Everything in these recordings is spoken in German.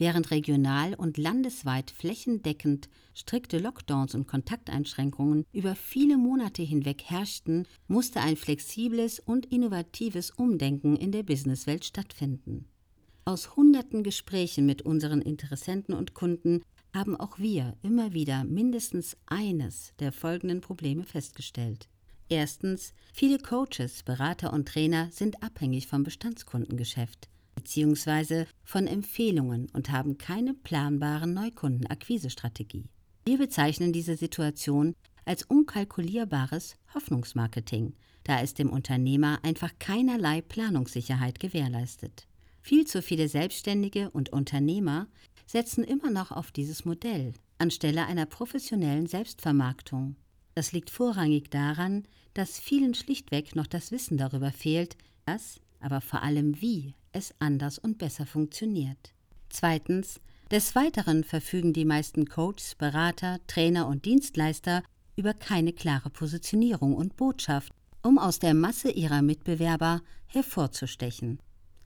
Während regional und landesweit flächendeckend strikte Lockdowns und Kontakteinschränkungen über viele Monate hinweg herrschten, musste ein flexibles und innovatives Umdenken in der Businesswelt stattfinden. Aus hunderten Gesprächen mit unseren Interessenten und Kunden haben auch wir immer wieder mindestens eines der folgenden Probleme festgestellt. Erstens, viele Coaches, Berater und Trainer sind abhängig vom Bestandskundengeschäft bzw. von Empfehlungen und haben keine planbaren Neukundenakquisestrategie. Wir bezeichnen diese Situation als unkalkulierbares Hoffnungsmarketing, da es dem Unternehmer einfach keinerlei Planungssicherheit gewährleistet. Viel zu viele Selbstständige und Unternehmer setzen immer noch auf dieses Modell anstelle einer professionellen Selbstvermarktung. Das liegt vorrangig daran, dass vielen schlichtweg noch das Wissen darüber fehlt, dass, aber vor allem wie es anders und besser funktioniert. Zweitens, des Weiteren verfügen die meisten Coaches, Berater, Trainer und Dienstleister über keine klare Positionierung und Botschaft, um aus der Masse ihrer Mitbewerber hervorzustechen.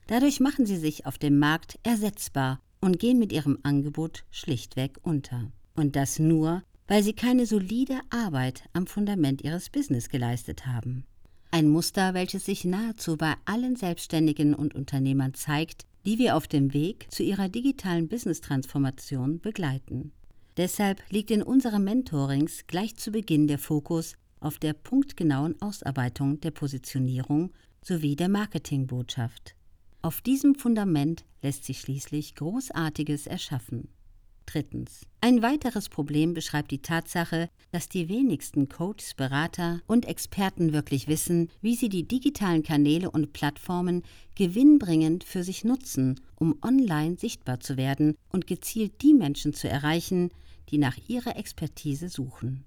Dadurch machen sie sich auf dem Markt ersetzbar und gehen mit ihrem Angebot schlichtweg unter. Und das nur, weil sie keine solide Arbeit am Fundament ihres Business geleistet haben. Ein Muster, welches sich nahezu bei allen Selbstständigen und Unternehmern zeigt, die wir auf dem Weg zu ihrer digitalen Business-Transformation begleiten. Deshalb liegt in unseren Mentorings gleich zu Beginn der Fokus auf der punktgenauen Ausarbeitung der Positionierung sowie der Marketingbotschaft. Auf diesem Fundament lässt sich schließlich Großartiges erschaffen. Drittens. Ein weiteres Problem beschreibt die Tatsache, dass die wenigsten Coaches, Berater und Experten wirklich wissen, wie sie die digitalen Kanäle und Plattformen gewinnbringend für sich nutzen, um online sichtbar zu werden und gezielt die Menschen zu erreichen, die nach ihrer Expertise suchen.